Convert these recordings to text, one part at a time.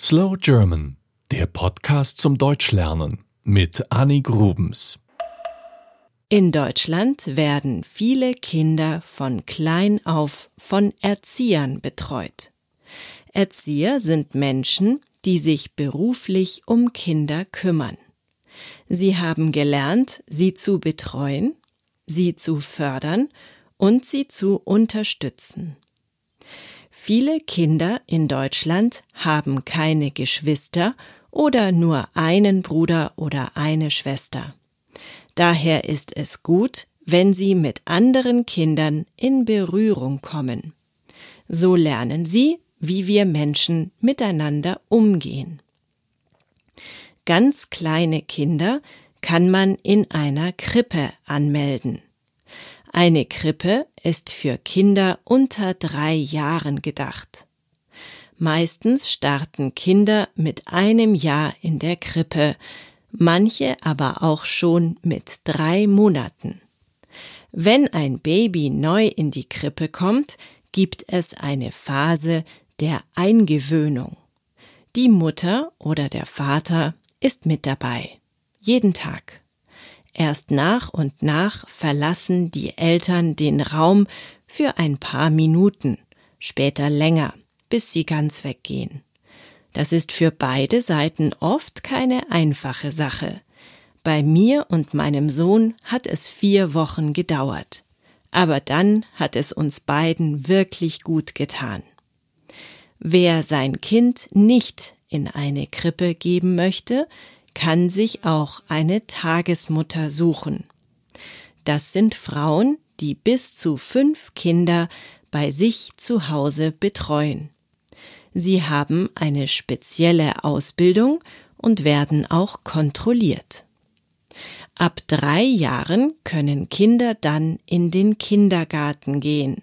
Slow German, der Podcast zum Deutschlernen mit Annie Grubens. In Deutschland werden viele Kinder von klein auf von Erziehern betreut. Erzieher sind Menschen, die sich beruflich um Kinder kümmern. Sie haben gelernt, sie zu betreuen, sie zu fördern und sie zu unterstützen. Viele Kinder in Deutschland haben keine Geschwister oder nur einen Bruder oder eine Schwester. Daher ist es gut, wenn sie mit anderen Kindern in Berührung kommen. So lernen sie, wie wir Menschen miteinander umgehen. Ganz kleine Kinder kann man in einer Krippe anmelden. Eine Krippe ist für Kinder unter drei Jahren gedacht. Meistens starten Kinder mit einem Jahr in der Krippe, manche aber auch schon mit drei Monaten. Wenn ein Baby neu in die Krippe kommt, gibt es eine Phase der Eingewöhnung. Die Mutter oder der Vater ist mit dabei. Jeden Tag. Erst nach und nach verlassen die Eltern den Raum für ein paar Minuten, später länger, bis sie ganz weggehen. Das ist für beide Seiten oft keine einfache Sache. Bei mir und meinem Sohn hat es vier Wochen gedauert. Aber dann hat es uns beiden wirklich gut getan. Wer sein Kind nicht in eine Krippe geben möchte, kann sich auch eine Tagesmutter suchen. Das sind Frauen, die bis zu fünf Kinder bei sich zu Hause betreuen. Sie haben eine spezielle Ausbildung und werden auch kontrolliert. Ab drei Jahren können Kinder dann in den Kindergarten gehen.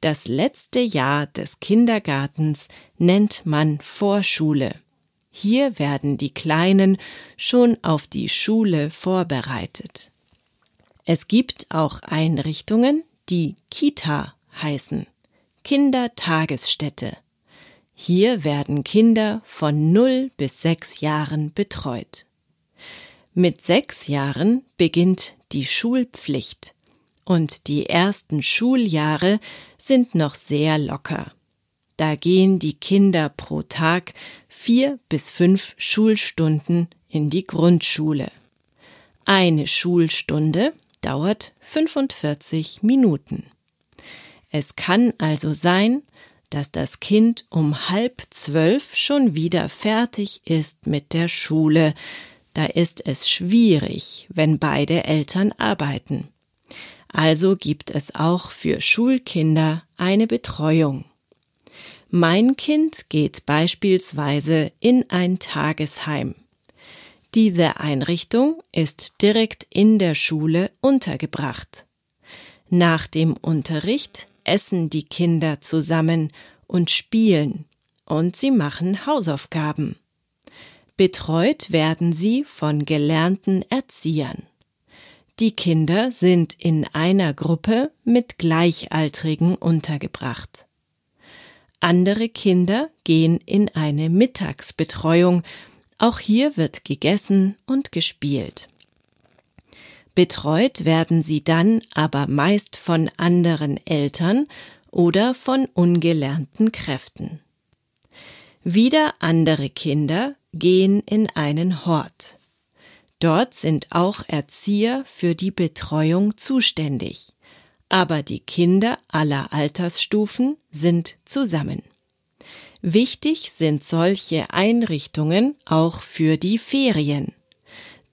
Das letzte Jahr des Kindergartens nennt man Vorschule. Hier werden die Kleinen schon auf die Schule vorbereitet. Es gibt auch Einrichtungen, die Kita heißen, Kindertagesstätte. Hier werden Kinder von 0 bis 6 Jahren betreut. Mit sechs Jahren beginnt die Schulpflicht und die ersten Schuljahre sind noch sehr locker. Da gehen die Kinder pro Tag vier bis fünf Schulstunden in die Grundschule. Eine Schulstunde dauert 45 Minuten. Es kann also sein, dass das Kind um halb zwölf schon wieder fertig ist mit der Schule. Da ist es schwierig, wenn beide Eltern arbeiten. Also gibt es auch für Schulkinder eine Betreuung. Mein Kind geht beispielsweise in ein Tagesheim. Diese Einrichtung ist direkt in der Schule untergebracht. Nach dem Unterricht essen die Kinder zusammen und spielen und sie machen Hausaufgaben. Betreut werden sie von gelernten Erziehern. Die Kinder sind in einer Gruppe mit Gleichaltrigen untergebracht. Andere Kinder gehen in eine Mittagsbetreuung. Auch hier wird gegessen und gespielt. Betreut werden sie dann aber meist von anderen Eltern oder von ungelernten Kräften. Wieder andere Kinder gehen in einen Hort. Dort sind auch Erzieher für die Betreuung zuständig aber die Kinder aller Altersstufen sind zusammen. Wichtig sind solche Einrichtungen auch für die Ferien.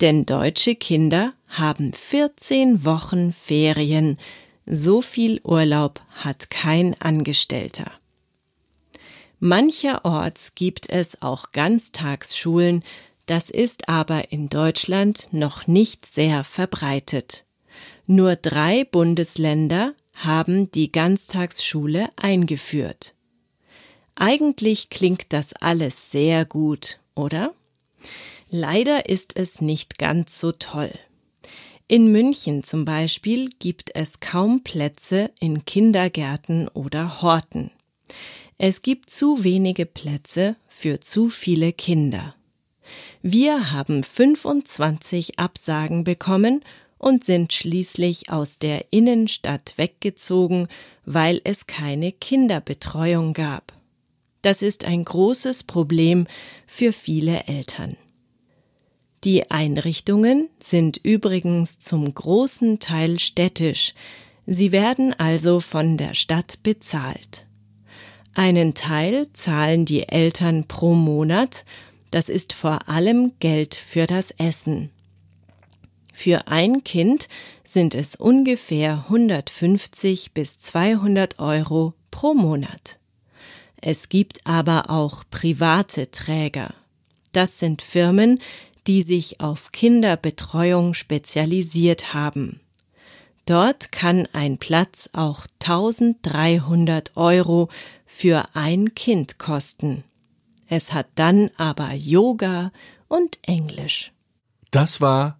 Denn deutsche Kinder haben 14 Wochen Ferien. So viel Urlaub hat kein Angestellter. Mancherorts gibt es auch Ganztagsschulen, das ist aber in Deutschland noch nicht sehr verbreitet. Nur drei Bundesländer haben die Ganztagsschule eingeführt. Eigentlich klingt das alles sehr gut, oder? Leider ist es nicht ganz so toll. In München zum Beispiel gibt es kaum Plätze in Kindergärten oder Horten. Es gibt zu wenige Plätze für zu viele Kinder. Wir haben 25 Absagen bekommen und sind schließlich aus der Innenstadt weggezogen, weil es keine Kinderbetreuung gab. Das ist ein großes Problem für viele Eltern. Die Einrichtungen sind übrigens zum großen Teil städtisch, sie werden also von der Stadt bezahlt. Einen Teil zahlen die Eltern pro Monat, das ist vor allem Geld für das Essen. Für ein Kind sind es ungefähr 150 bis 200 Euro pro Monat. Es gibt aber auch private Träger. Das sind Firmen, die sich auf Kinderbetreuung spezialisiert haben. Dort kann ein Platz auch 1300 Euro für ein Kind kosten. Es hat dann aber Yoga und Englisch. Das war